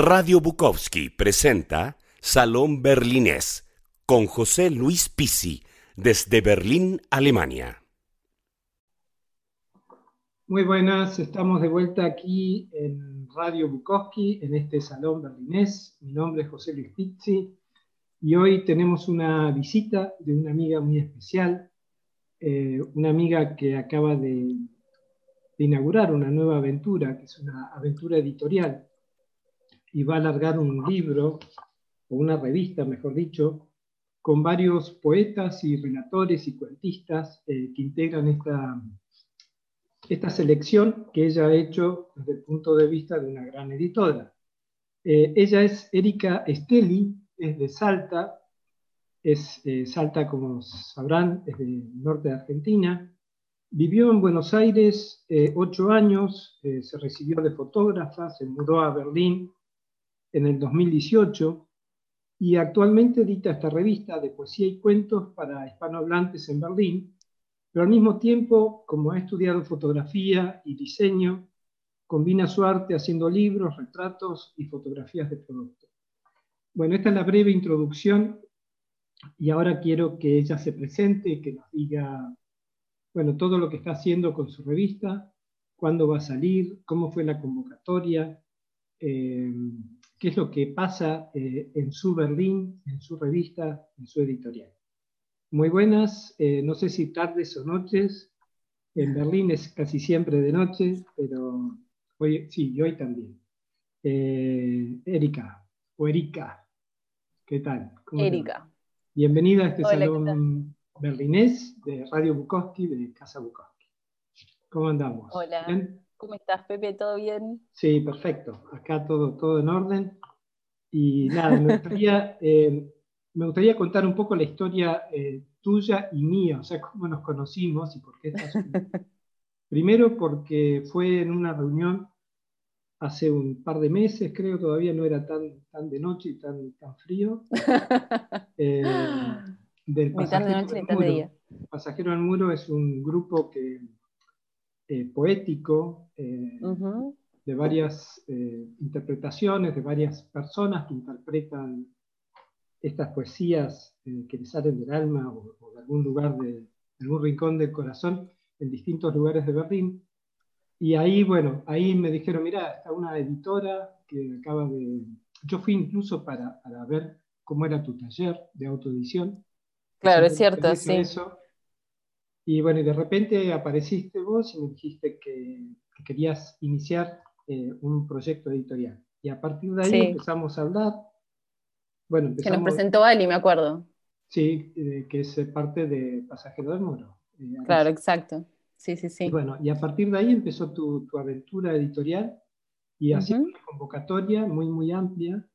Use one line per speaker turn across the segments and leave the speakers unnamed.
Radio Bukowski presenta Salón Berlinés con José Luis Pisi desde Berlín, Alemania.
Muy buenas, estamos de vuelta aquí en Radio Bukowski, en este Salón Berlinés. Mi nombre es José Luis Pizzi y hoy tenemos una visita de una amiga muy especial, eh, una amiga que acaba de, de inaugurar una nueva aventura, que es una aventura editorial y va a alargar un libro, o una revista, mejor dicho, con varios poetas y relatores y cuentistas eh, que integran esta, esta selección que ella ha hecho desde el punto de vista de una gran editora. Eh, ella es Erika Esteli, es de Salta, es eh, Salta, como sabrán, es del norte de Argentina. Vivió en Buenos Aires ocho años, se recibió de fotógrafa, se mudó a Berlín en el 2018 y actualmente edita esta revista de poesía y cuentos para hispanohablantes en Berlín, pero al mismo tiempo, como ha estudiado fotografía y diseño, combina su arte haciendo libros, retratos y fotografías de productos. Bueno, esta es la breve introducción y ahora quiero que ella se presente, que nos diga, bueno, todo lo que está haciendo con su revista, cuándo va a salir, cómo fue la convocatoria, eh, qué es lo que pasa eh, en su Berlín, en su revista, en su editorial. Muy buenas, eh, no sé si tardes o noches, en Berlín es casi siempre de noche, pero hoy sí, y hoy también. Eh, Erika, o Erika, ¿qué tal?
Erika.
Bienvenida a este salón berlinés de Radio Bukowski, de Casa Bukowski. ¿Cómo andamos?
Hola. ¿Cómo estás, Pepe? ¿Todo bien?
Sí, perfecto. Acá todo, todo en orden. Y nada, me gustaría, eh, me gustaría contar un poco la historia eh, tuya y mía, o sea, cómo nos conocimos y por qué estás. Primero porque fue en una reunión hace un par de meses, creo, todavía no era tan, tan de noche y tan, tan frío.
Eh, del Pasajero de noche y tan de día.
Pasajero al Muro es un grupo que eh, poético eh, de varias eh, interpretaciones, de varias personas que interpretan estas poesías que les salen del alma o, de algún lugar, de, algún rincón del corazón en distintos lugares de Berlín. Y ahí, bueno, ahí me dijeron, mira, está una editora que acaba de... Yo fui incluso para, para ver cómo era tu taller de autoedición.
Claro, es cierto, sí.
Y bueno, y de repente apareciste vos y me dijiste que, querías iniciar eh, un proyecto editorial. Y a partir de ahí empezamos a hablar. Bueno,
que nos presentó Ali, me acuerdo.
Sí, eh, que es parte de Pasajero del Muro.
Eh, claro, exacto. Sí, sí, sí.
Y bueno, y a partir de ahí empezó tu, aventura editorial y así una convocatoria muy, muy amplia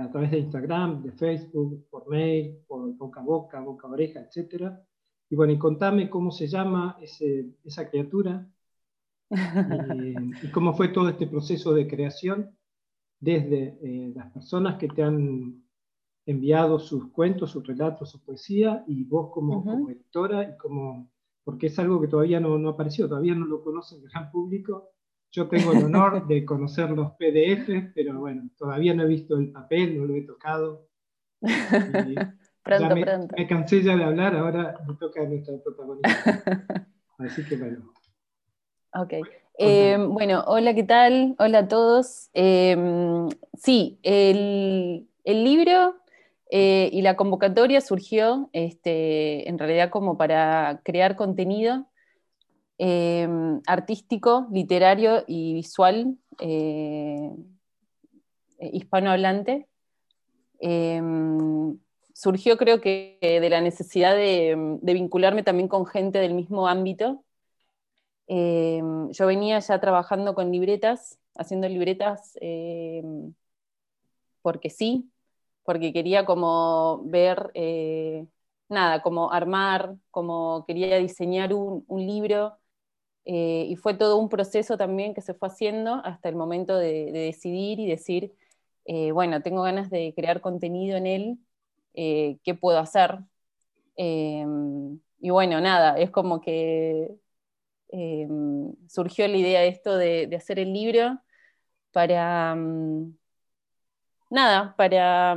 a través de Instagram, de Facebook, por mail, por boca a boca, boca a oreja, etcétera y bueno, y contame cómo se llama esa criatura y, cómo fue todo este proceso de creación desde eh, las personas que te han enviado sus cuentos, sus relatos, su poesía, y vos como, editora, y como, porque es algo que todavía no, no apareció, todavía no lo conoce el gran público. Yo tengo el honor de conocer los PDF, pero bueno, todavía no he visto el papel, no lo he tocado.
Pronto,
me,
pronto.
Me cansé ya de hablar, ahora me toca a nuestra protagonista. Así que bueno.
Ok. Eh, bueno, hola, ¿qué tal? Hola a todos. Eh, sí, el, libro eh, y la convocatoria surgió este, en realidad como para crear contenido artístico, literario y visual hispanohablante surgió creo que de la necesidad de, vincularme también con gente del mismo ámbito. Em, yo venía ya trabajando con libretas, haciendo libretas em, porque sí, porque quería como ver, eh, nada, como armar, como quería diseñar un, libro. Eh, y fue todo un proceso también que se fue haciendo hasta el momento de decidir y decir, eh, bueno, tengo ganas de crear contenido en él eh, qué puedo hacer. Em, y bueno, nada, es como que em, surgió la idea de esto de, hacer el libro para, mm, nada, para...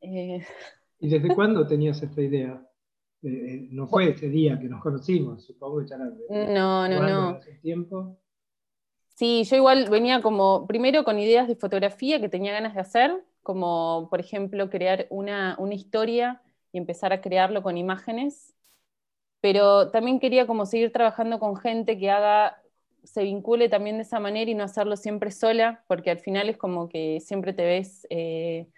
Eh,
¿Y desde cuándo tenías esta idea? Eh, eh, no fue ese día que nos conocimos, supongo que ya
No, no, no.
Hace tiempo.
Sí, yo igual venía como, primero con ideas de fotografía que tenía ganas de hacer, como por ejemplo crear una, una historia y empezar a crearlo con imágenes, pero también quería como seguir trabajando con gente que haga, se vincule también de esa manera y no hacerlo siempre sola, porque al final es como que siempre te ves, eh,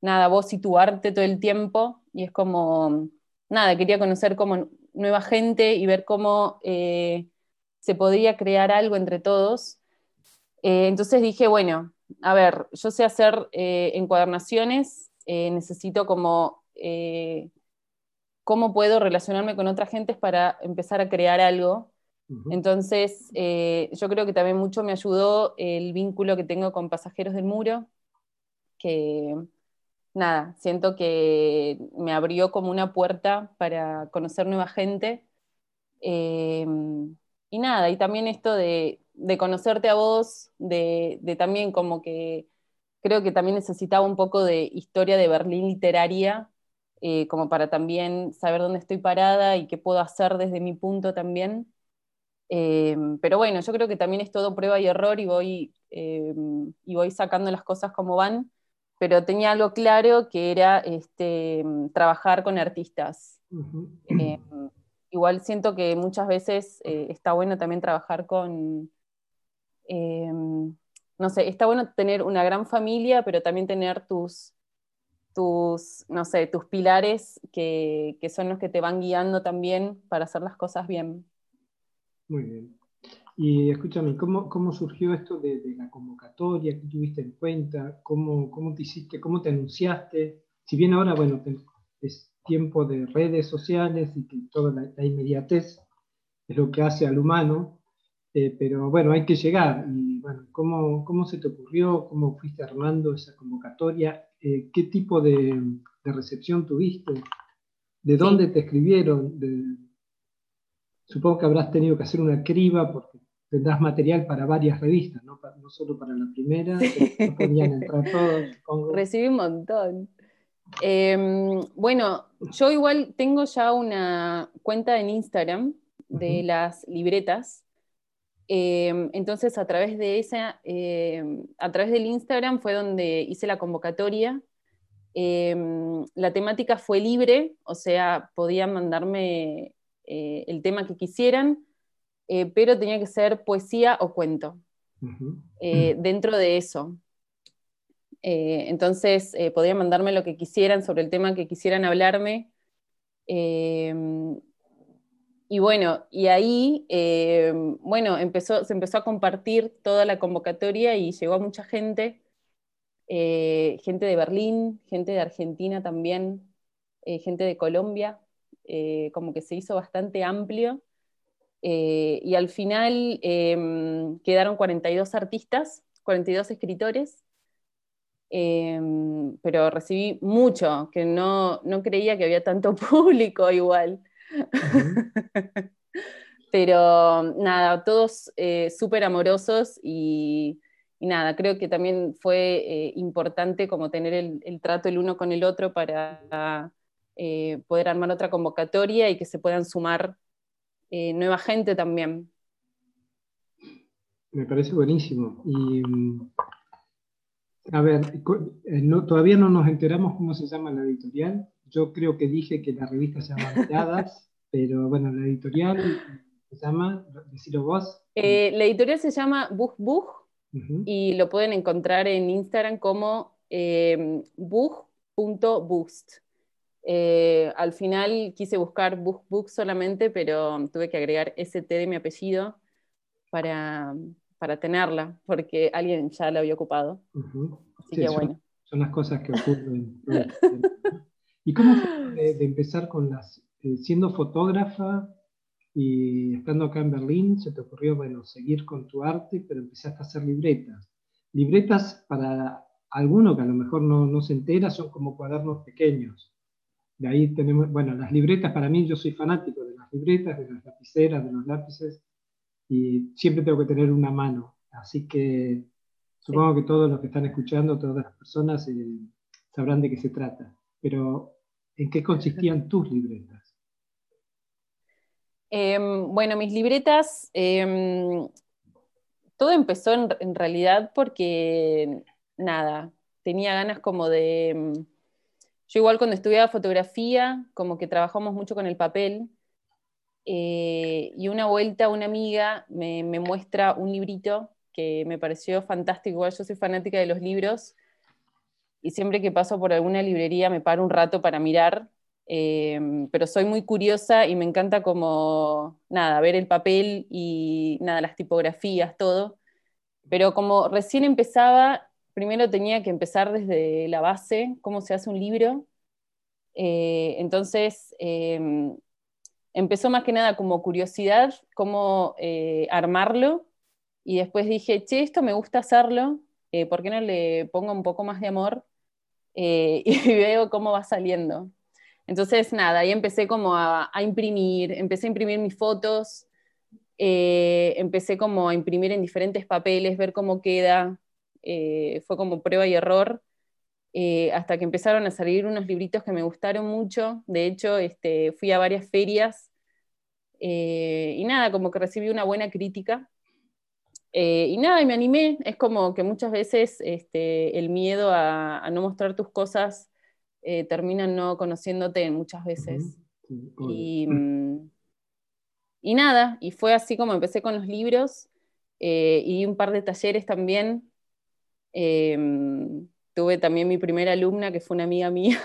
nada, vos y tu arte todo el tiempo, y es como, nada, quería conocer como nueva gente y ver cómo eh, se podía crear algo entre todos. Eh, entonces dije, bueno, a ver, yo sé hacer encuadernaciones, necesito como cómo puedo relacionarme con otras gentes para empezar a crear algo. Entonces, eh, yo creo que también mucho me ayudó el vínculo que tengo con Pasajeros del Muro, que nada, siento que me abrió como una puerta para conocer nueva gente. Y nada, y también esto de, conocerte a vos, de, de, también como que creo que también necesitaba un poco de historia de Berlín literaria eh, como para también saber dónde estoy parada y qué puedo hacer desde mi punto también. Eh, pero bueno, yo creo que también es todo prueba y error y voy, eh, y voy sacando las cosas como van, pero tenía algo claro que era este, trabajar con artistas. igual siento que muchas veces está bueno también trabajar con, no sé, está bueno tener una gran familia, pero también tener tus tus, no sé, tus pilares que, son los que te van guiando también para hacer las cosas bien.
Muy bien. Y escúchame, ¿cómo, cómo surgió esto de, la convocatoria? ¿Qué tuviste en cuenta? ¿Cómo, ¿Cómo te hiciste? ¿Cómo te anunciaste? Si bien ahora, bueno, es tiempo de redes sociales y que toda la, inmediatez es lo que hace al humano, eh, pero bueno, hay que llegar. Y bueno, ¿cómo, ¿cómo se te ocurrió? ¿Cómo fuiste armando esa convocatoria? Eh, qué tipo de, recepción tuviste, de dónde te escribieron. supongo que habrás tenido que hacer una criba porque tendrás material para varias revistas, no, solo para la primera, no podían entrar todos.
Recibí un montón. Em, bueno, yo igual tengo ya una cuenta en Instagram de las libretas. Em, entonces, a través de esa, em, a través del Instagram fue donde hice la convocatoria. Em, la temática fue libre, o sea, podían mandarme eh, el tema que quisieran, eh, pero tenía que ser poesía o cuento eh, dentro de eso. entonces, podían mandarme lo que quisieran sobre el tema que quisieran hablarme y bueno, y ahí, eh, bueno, empezó, se empezó a compartir toda la convocatoria y llegó a mucha gente, eh, gente de Berlín, gente de Argentina también, eh, gente de Colombia, como que se hizo bastante amplio. y al final em, quedaron 42 artistas, 42 escritores, em, pero recibí mucho, que no, no creía que había tanto público igual. Pero nada, todos eh, súper amorosos y, nada, creo que también fue eh, importante como tener el, trato el uno con el otro para eh, poder armar otra convocatoria y que se puedan sumar nueva gente también.
Me parece buenísimo. Y a ver, todavía no nos enteramos cómo se llama la editorial. Yo creo que dije que la revista se llama Miradas, pero bueno, la editorial se llama, decilo vos.
Eh, la editorial se llama Bug Bug y lo pueden encontrar en Instagram como eh, bug.boost. Eh, al final quise buscar Bug Bug solamente, pero tuve que agregar ST de mi apellido para, para tenerla, porque alguien ya la había ocupado. Así que bueno.
Son las cosas que ocurren. ¿Y cómo fue de, empezar con las, eh, siendo fotógrafa y estando acá en Berlín, se te ocurrió, bueno, seguir con tu arte, pero empezaste a hacer libretas? Libretas para alguno que a lo mejor no, no se entera, son como cuadernos pequeños. De ahí tenemos, bueno, las libretas para mí, yo soy fanático de las libretas, de las lapiceras, de los lápices, y siempre tengo que tener una mano. Así que Supongo que todos los que están escuchando, todas las personas eh, sabrán de qué se trata. Pero, ¿en qué consistían tus libretas?
Em, bueno, mis libretas, em, todo empezó en, realidad porque, nada, tenía ganas como de... Em, yo igual cuando estudiaba fotografía, como que trabajamos mucho con el papel, eh, y una vuelta una amiga me, muestra un librito que me pareció fantástico, igual yo soy fanática de los libros, y siempre que paso por alguna librería me paro un rato para mirar, eh, pero soy muy curiosa y me encanta como, nada, ver el papel y nada, las tipografías, todo. Pero como recién empezaba, primero tenía que empezar desde la base, cómo se hace un libro. Eh, entonces, em, empezó más que nada como curiosidad, cómo eh, armarlo. Y después dije, che, esto me gusta hacerlo, eh, ¿por qué no le pongo un poco más de amor? y veo cómo va saliendo. Entonces, nada, ahí empecé como a, imprimir, empecé a imprimir mis fotos, empecé como a imprimir en diferentes papeles, ver cómo queda, eh, fue como prueba y error, eh, hasta que empezaron a salir unos libritos que me gustaron mucho. De hecho, este, fui a varias ferias eh, y nada, como que recibí una buena crítica. Y nada, y me animé. Es como que muchas veces este, el miedo a, no mostrar tus cosas termina no conociéndote muchas veces. y, mm, y, nada, y fue así como empecé con los libros y un par de talleres también Em, tuve también mi primera alumna, que fue una amiga mía.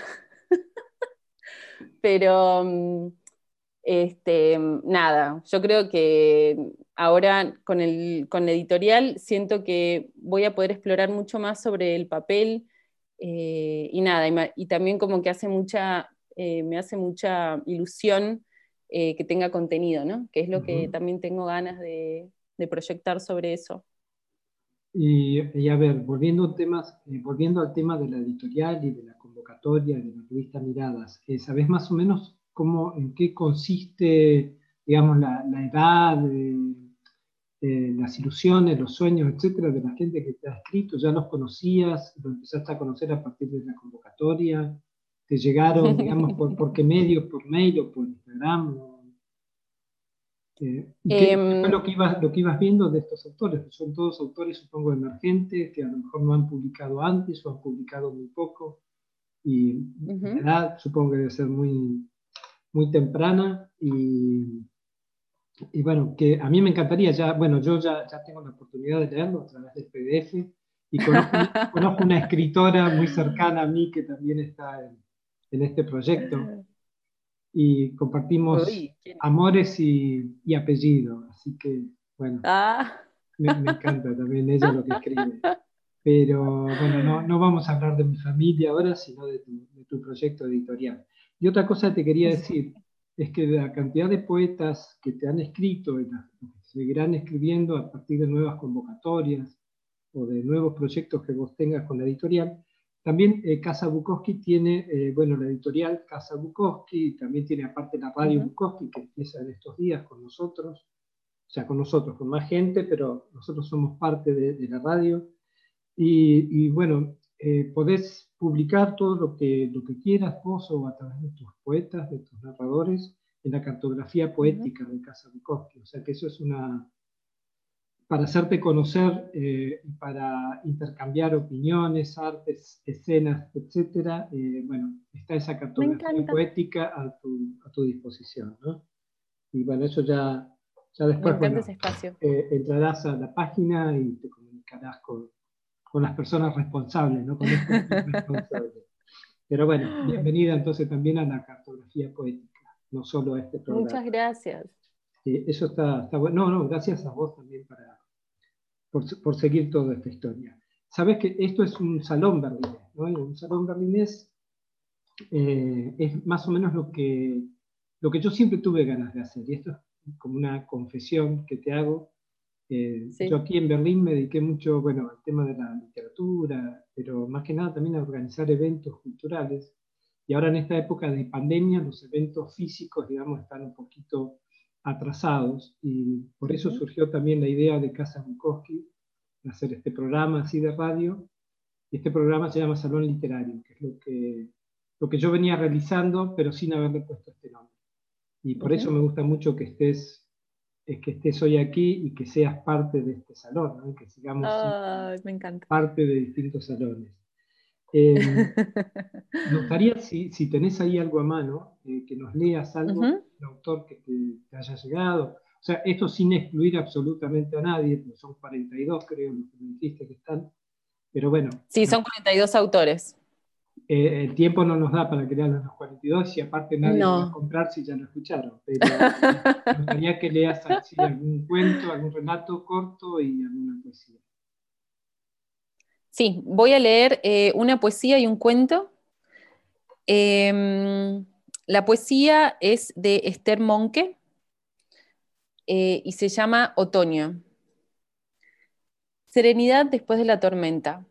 Pero mm, este, nada, yo creo que ahora con el con editorial siento que voy a poder explorar mucho más sobre el papel eh, y nada, y, también como que hace mucha, eh, me hace mucha ilusión eh, que tenga contenido, ¿no? Que es lo que también tengo ganas de proyectar sobre eso.
Y, a ver, volviendo, temas, eh, volviendo al tema de la editorial y de la convocatoria de la revista Miradas, eh, ¿sabes más o menos cómo, en qué consiste, digamos, la, la edad, eh, las ilusiones, los sueños, etcétera, de la gente que te ha escrito? ¿Ya los conocías? ¿Lo empezaste a conocer a partir de la convocatoria? ¿Te llegaron, digamos, por, por qué medios, por mail o por Instagram? Eh, ¿Qué em, lo que, ibas, lo que ibas viendo de estos autores? Son todos autores, supongo, emergentes, que a lo mejor no han publicado antes o han publicado muy poco. Y la edad supongo que debe ser muy, muy temprana. Y, y, bueno, que a mí me encantaría ya, bueno, yo ya, ya tengo la oportunidad de leerlo a través del PDF. Y conozco, conozco una escritora muy cercana a mí que también está en, en este proyecto y compartimos amores y, y apellidos, así que bueno, ah. me, encanta también ella lo que escribe. Pero bueno, no, no, vamos a hablar de mi familia ahora, sino de tu, de tu proyecto editorial. Y otra cosa que te quería decir es que la cantidad de poetas que te han escrito y que seguirán escribiendo a partir de nuevas convocatorias o de nuevos proyectos que vos tengas con la editorial, también eh, Casa Bukowski tiene, eh, bueno, la editorial Casa Bukowski, también tiene aparte la radio Bukowski que empieza en estos días con nosotros, o sea, con nosotros, con más gente, pero nosotros somos parte de, la radio. Y, bueno, eh, podés publicar todo lo que, lo que quieras vos o a través de tus poetas, de tus narradores, en la cartografía poética de Casa Bukowski. O sea que eso es una, para hacerte conocer y eh, para intercambiar opiniones, artes, escenas, etc. Eh, bueno, está esa cartografía poética a tu, a tu disposición. ¿no? Y bueno, eso ya, ya después eh, entrarás a la página y te comunicarás con, con las personas responsables, ¿no? con responsables. Pero bueno, bienvenida entonces también a la cartografía poética, no solo a este programa.
Muchas gracias.
eso está, está bueno. No, no, gracias a vos también para, por, seguir toda esta historia. Sabes que esto es un salón berlinés, ¿no? un salón berlinés eh, es más o menos lo que, lo que yo siempre tuve ganas de hacer, y esto es como una confesión que te hago. Eh, yo aquí en Berlín me dediqué mucho, bueno, al tema de la literatura, pero más que nada también a organizar eventos culturales. Y ahora en esta época de pandemia, los eventos físicos, digamos, están un poquito atrasados y por eso surgió también la idea de Casa Bukowski, hacer este programa así de radio. Y este programa se llama Salón Literario, que es lo que, lo que yo venía realizando, pero sin haberle puesto este nombre. Y por eso me gusta mucho que estés, que estés hoy aquí y que seas parte de este salón, que sigamos
me
parte de distintos salones. Eh, me gustaría, si, si, tenés ahí algo a mano, eh, que nos leas algo, uh autor que te, haya llegado. O sea, esto sin excluir absolutamente a nadie, porque son 42, creo, los que me dijiste que están. Pero bueno.
Sí, son 42 autores.
Eh, el tiempo no nos da para crear los 42 y aparte nadie lo va a comprar si ya lo escucharon. Pero me gustaría que leas algún cuento, algún relato corto y alguna poesía.
Sí, voy a leer eh, una poesía y un cuento. Em, la poesía es de Esther Monke eh, y se llama Otoño. Serenidad después de la tormenta.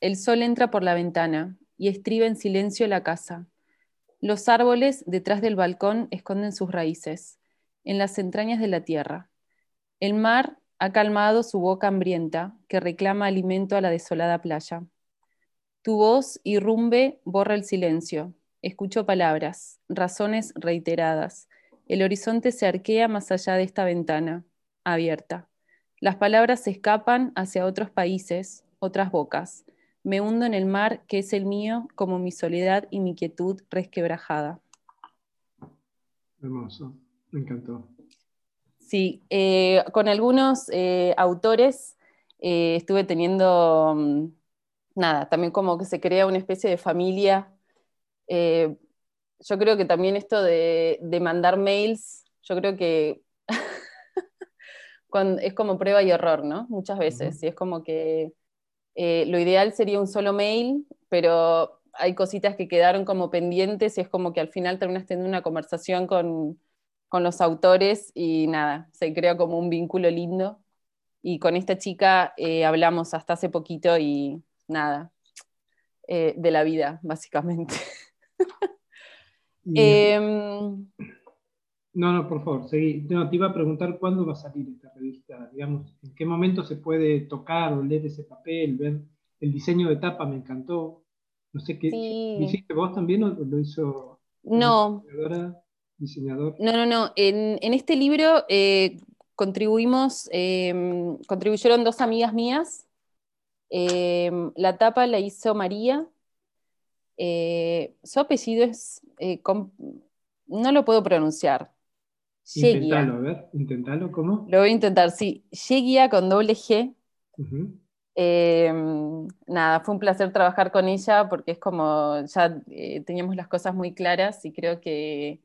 El sol entra por la ventana y estriba en silencio la casa. Los árboles detrás del balcón esconden sus raíces, en las entrañas de la tierra. El mar ha calmado su boca hambrienta, que reclama alimento a la desolada playa. Tu voz irrumbe, borra el silencio. Escucho palabras, razones reiteradas. El horizonte se arquea más allá de esta ventana, abierta. Las palabras se escapan hacia otros países, otras bocas. Me hundo en el mar que es el mío, como mi soledad y mi quietud resquebrajada.
Hermoso, me encantó.
Sí, eh, con algunos eh, autores eh, estuve teniendo, mm, nada, también como que se crea una especie de familia. yo creo que también esto de, mandar mails, yo creo que es como prueba y error, ¿no? Muchas veces. Y es como que lo ideal sería un solo mail, pero hay cositas que quedaron como pendientes y es como que al final terminas teniendo una conversación con con los autores y nada, se crea como un vínculo lindo. Y con esta chica eh, hablamos hasta hace poquito y nada, eh, de la vida, básicamente.
Em, no, no, por favor, seguí. te iba a preguntar cuándo va a salir esta revista, digamos, en qué momento se puede tocar o leer ese papel, ver el diseño de tapa, me encantó. No sé qué, ¿lo hiciste vos también o lo hizo?
No
diseñador?
No, no, no. En, este libro eh, contribuimos, em, contribuyeron dos amigas mías. Em, la tapa la hizo María. Eh, su apellido es, eh, no lo puedo pronunciar.
Intentalo, a ver, intentalo, ¿cómo?
Lo voy a intentar, sí. Yeguia con doble G. Em, nada, fue un placer trabajar con ella porque es como ya teníamos las cosas muy claras y creo que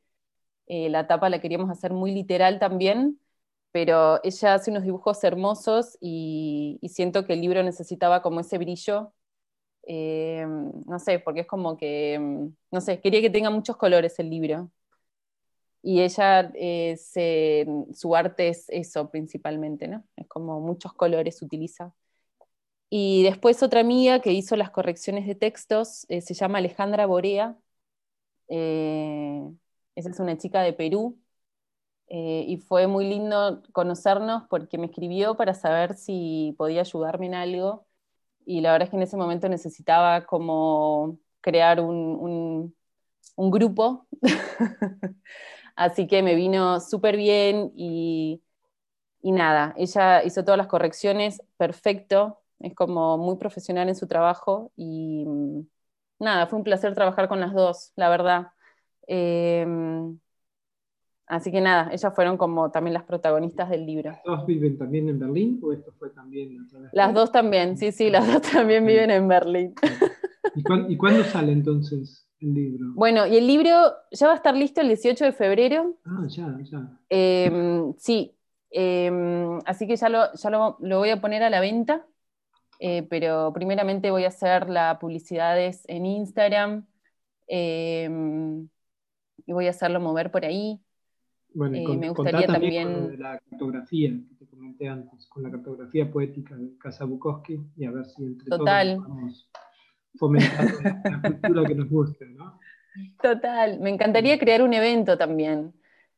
eh, la tapa la queríamos hacer muy literal también, pero ella hace unos dibujos hermosos y, siento que el libro necesitaba como ese brillo. Eh, no sé, porque es como que, mm, no sé, quería que tenga muchos colores el libro. Y ella, eh, su arte es eso principalmente, ¿no? Es como muchos colores utiliza. Y después otra amiga que hizo las correcciones de textos se llama Alejandra Borea. Esa es una chica de Perú. Eh, y fue muy lindo conocernos porque me escribió para saber si podía ayudarme en algo. Y la verdad es que en ese momento necesitaba como crear un, grupo. Así que me vino súper bien y, y nada, ella hizo todas las correcciones perfecto, es como muy profesional en su trabajo y mm, nada, fue un placer trabajar con las dos, la verdad. Em, así que nada, ellas fueron como también las protagonistas del libro.
¿Las dos viven también en Berlín o esto fue también
Las dos también, sí, sí, las dos también viven en Berlín.
¿Y, cuándo, sale entonces el libro?
Bueno, y el libro ya va a estar listo el 18 de febrero.
Ah, ya, ya.
Em, sí, em, así que ya, lo, ya lo, voy a poner a la venta, eh, pero primeramente voy a hacer las publicidades en Instagram y voy a hacerlo mover por ahí.
Bueno, eh, me gustaría también. Con la cartografía que te comenté antes, con la cartografía poética de Casa Bukowski y a ver si entre
Total.
todos podemos fomentar la cultura que nos guste, ¿no?
Total, me encantaría crear un evento también,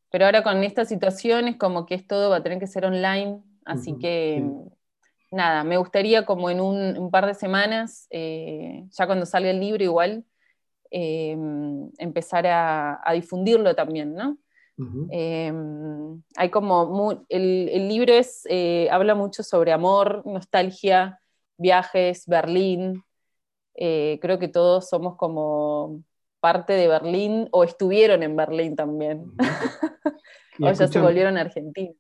pero ahora con esta situación es como que todo va a tener que ser online, así que nada, me gustaría como en un, par de semanas, eh, ya cuando salga el libro igual, eh, empezar a, difundirlo también, ¿no? Eh, hay como, el, libro es, habla mucho sobre amor, nostalgia, viajes, Berlín. Creo que todos somos como parte de Berlín o estuvieron en Berlín también. o ya se volvieron argentinos.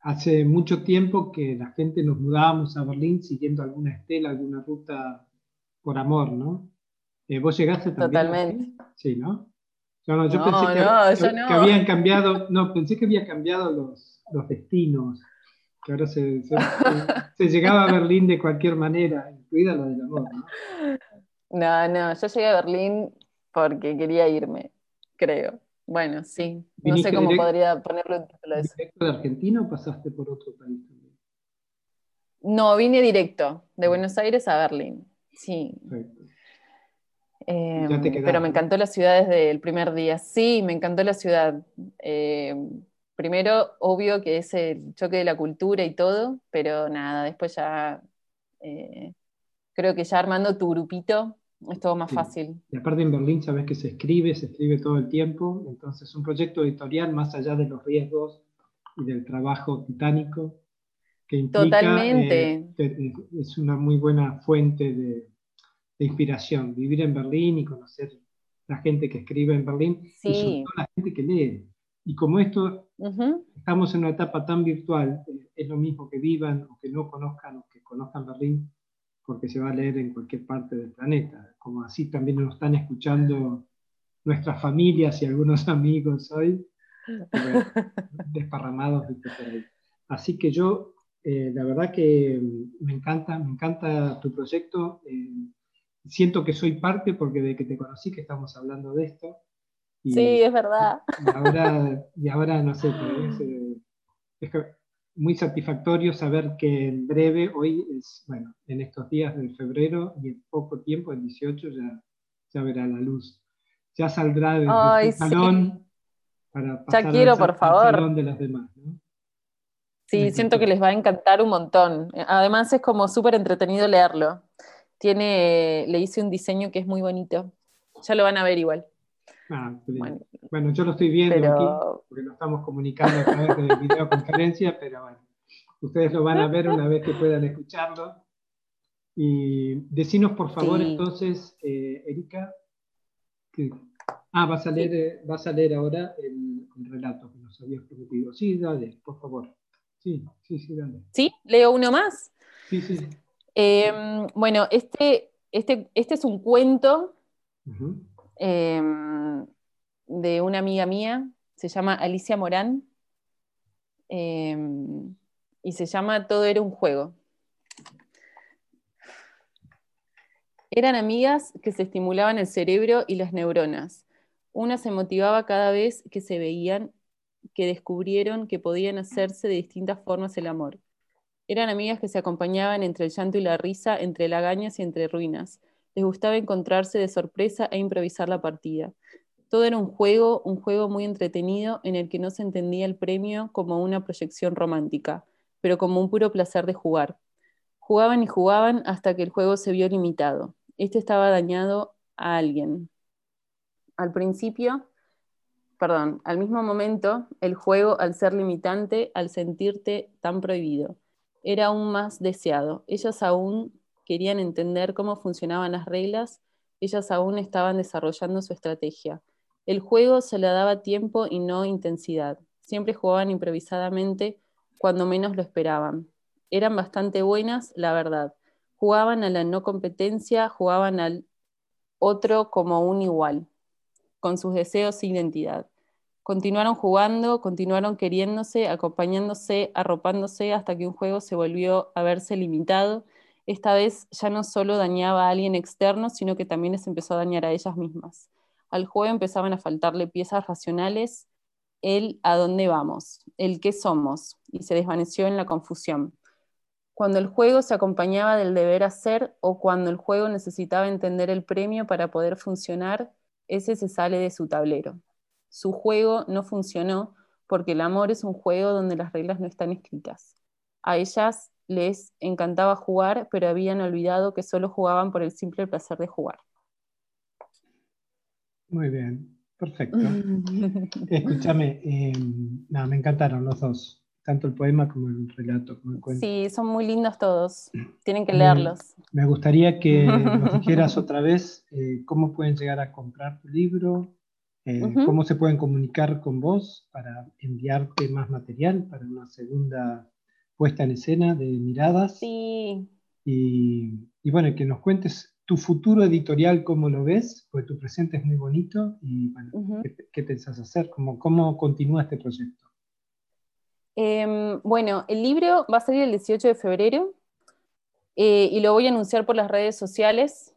Hace mucho tiempo que la gente nos mudábamos a Berlín siguiendo alguna estela, alguna ruta por amor, ¿no? Eh, ¿Vos llegaste también?
Totalmente.
Sí, ¿no? Yo, no, yo pensé que, habían cambiado, no, pensé que había cambiado los, los destinos, que ahora se, se, llegaba a Berlín de cualquier manera, incluida la del amor, ¿no?
No, no, yo llegué a Berlín porque quería irme, creo. Bueno, sí. No sé cómo podría ponerlo en título
eso. ¿Directo de Argentina o pasaste por otro país también?
No, vine directo, de Buenos Aires a Berlín. Sí. Eh, pero me encantó la ciudad desde el primer día. Sí, me encantó la ciudad. Eh, primero, obvio que es el choque de la cultura y todo, pero nada, después ya eh, creo que ya armando tu grupito es todo más fácil.
Y aparte en Berlín sabes que se escribe, se escribe todo el tiempo, entonces un proyecto editorial más allá de los riesgos y del trabajo titánico que implica,
Totalmente.
Eh, es una muy buena fuente de, inspiración, vivir en Berlín y conocer la gente que escribe en Berlín y sobre todo la gente que lee. Y como esto, estamos en una etapa tan virtual, eh, es lo mismo que vivan o que no conozcan o que conozcan Berlín, porque se va a leer en cualquier parte del planeta, como así también nos están escuchando nuestras familias y algunos amigos hoy, desparramados por ahí. Así que yo, eh, la verdad que me encanta, me encanta tu proyecto. Eh, siento que soy parte porque de que te conocí que estamos hablando de esto.
Sí, es verdad.
Y ahora, y ahora no sé, es, muy satisfactorio saber que en breve, hoy es, bueno, en estos días de febrero y en poco tiempo, el 18, ya, ya verá la luz. Ya saldrá del salón para pasar
ya quiero, por favor.
salón de las demás.
Sí, siento que les va a encantar un montón. Además es como súper entretenido leerlo. Tiene, le hice un diseño que es muy bonito. Ya lo van a ver igual.
Ah, bueno, yo lo estoy viendo aquí, porque lo estamos comunicando a través de videoconferencia, pero bueno, ustedes lo van a ver una vez que puedan escucharlo. Y decinos, por favor, entonces, eh, Erika, que, ah, vas a leer, eh, vas a leer ahora el, relato que nos habías prometido. Sí, dale, por favor. Sí, sí, sí, dale.
¿Sí? ¿Leo uno más?
Sí, sí.
Em, bueno, este, este, este es un cuento Em, de una amiga mía, se llama Alicia Morán, em, y se llama Todo era un juego. Eran amigas que se estimulaban el cerebro y las neuronas. Una se motivaba cada vez que se veían, que descubrieron que podían hacerse de distintas formas el amor. Eran amigas que se acompañaban entre el llanto y la risa, entre lagañas y entre ruinas, les gustaba encontrarse de sorpresa e improvisar la partida. Todo era un juego, un juego muy entretenido en el que no se entendía el premio como una proyección romántica, pero como un puro placer de jugar. Jugaban y jugaban hasta que el juego se vio limitado. Este estaba dañado a alguien. Al principio, perdón, al mismo momento, el juego, al ser limitante, al sentirte tan prohibido, era aún más deseado. Ellas aún querían entender cómo funcionaban las reglas, ellas aún estaban desarrollando su estrategia. El juego se le daba tiempo y no intensidad. Siempre jugaban improvisadamente cuando menos lo esperaban. Eran bastante buenas, la verdad. Jugaban a la no competencia, jugaban al otro como un igual, con sus deseos e identidad. Continuaron jugando, continuaron queriéndose, acompañándose, arropándose hasta que un juego se volvió a verse limitado esta vez ya no solo dañaba a alguien externo, sino que también les empezó a dañar a ellas mismas. Al juego empezaban a faltarle piezas racionales, el a dónde vamos, el qué somos, y se desvaneció en la confusión. Cuando el juego se acompañaba del deber hacer o cuando el juego necesitaba entender el premio para poder funcionar, ese se sale de su tablero. Su juego no funcionó porque el amor es un juego donde las reglas no están escritas. A ellas les encantaba jugar, pero habían olvidado que solo jugaban por el simple placer de jugar.
Muy bien, perfecto. Escúchame, em, me encantaron los dos, tanto el poema como el relato, como el cuento.
Sí, son muy lindos todos, tienen que leerlos.
Me gustaría que nos dijeras otra vez eh, cómo pueden llegar a comprar tu libro, eh, cómo se pueden comunicar con vos para enviarte más material para una segunda puesta en escena de miradas.
Sí.
Y, y bueno, que nos cuentes tu futuro editorial, ¿cómo lo ves? Porque tu presente es muy bonito y bueno, ¿qué, pensás hacer? ¿Cómo, ¿Cómo continúa este proyecto?
Em, bueno, el libro va a salir el 18 de febrero eh, y lo voy a anunciar por las redes sociales.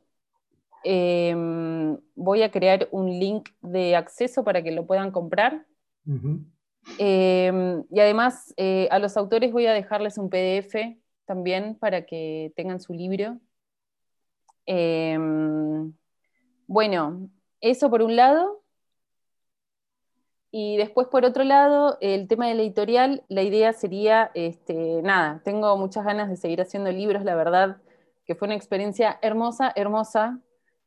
Em, voy a crear un link de acceso para que lo puedan comprar. Em, y además eh, a los autores voy a dejarles un PDF también para que tengan su libro. Em, bueno, eso por un lado. Y después, por otro lado, el tema de la editorial, la idea sería, este, nada, tengo muchas ganas de seguir haciendo libros, la verdad, que fue una experiencia hermosa, hermosa,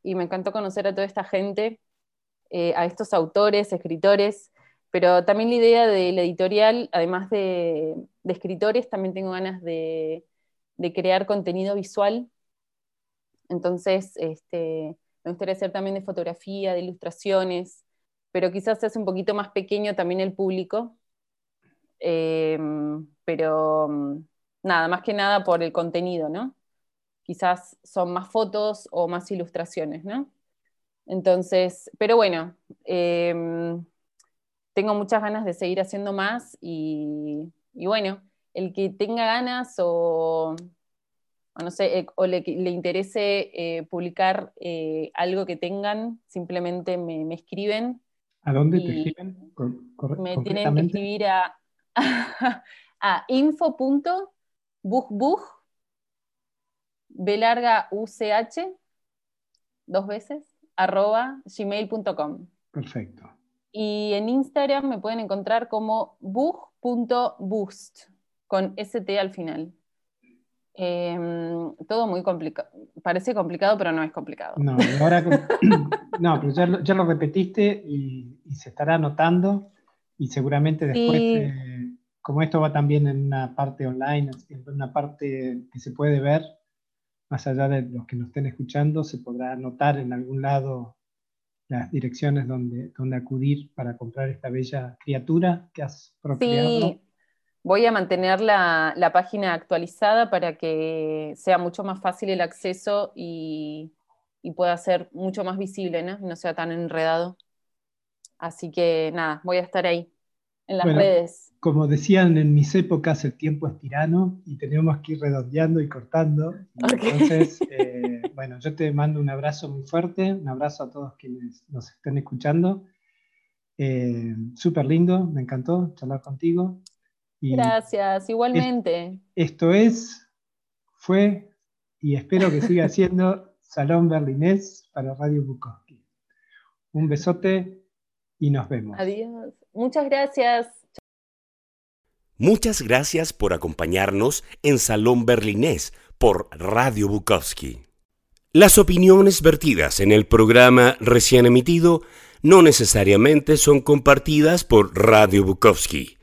y me encantó conocer a toda esta gente, eh, a estos autores, escritores, pero también la idea de editorial, además de, escritores, también tengo ganas de, crear contenido visual entonces, este, me gustaría hacer también de fotografía, de ilustraciones, pero quizás se hace un poquito más pequeño también el público. Em, pero mm, nada, más que nada por el contenido, ¿no? Quizás son más fotos o más ilustraciones, ¿no? Entonces, pero bueno, em, tengo muchas ganas de seguir haciendo más y, y bueno, el que tenga ganas o o no sé, eh, o le, interese eh, publicar eh, algo que tengan, simplemente me, escriben.
¿A dónde te escriben?
me tienen que escribir a, a info.bugbug, b larga uch, dos veces, arroba gmail.com.
Perfecto.
Y en Instagram me pueden encontrar como bug.boost, con ST al final. Em, todo muy complicado. Parece complicado, pero no es complicado.
No, ahora, no pero ya, lo repetiste y, se estará anotando y seguramente después, como esto va también en una parte online, en una parte que se puede ver, más allá de los que nos estén escuchando, se podrá anotar en algún lado las direcciones donde, donde acudir para comprar esta bella criatura que has procreado.
Voy a mantener la, página actualizada para que sea mucho más fácil el acceso y, pueda ser mucho más visible, ¿no? No sea tan enredado. Así que nada, voy a estar ahí, en las redes.
Como decían en mis épocas, el tiempo es tirano y tenemos que ir redondeando y cortando. Entonces, eh, bueno, yo te mando un abrazo muy fuerte, un abrazo a todos quienes nos estén escuchando. Eh, Súper lindo, me encantó charlar contigo.
Gracias, igualmente.
esto es, fue y espero que siga siendo Salón Berlinés para Radio Bukowski. Un besote y nos vemos.
Adiós. Muchas gracias.
Muchas gracias por acompañarnos en Salón Berlinés por Radio Bukowski. Las opiniones vertidas en el programa recién emitido no necesariamente son compartidas por Radio Bukowski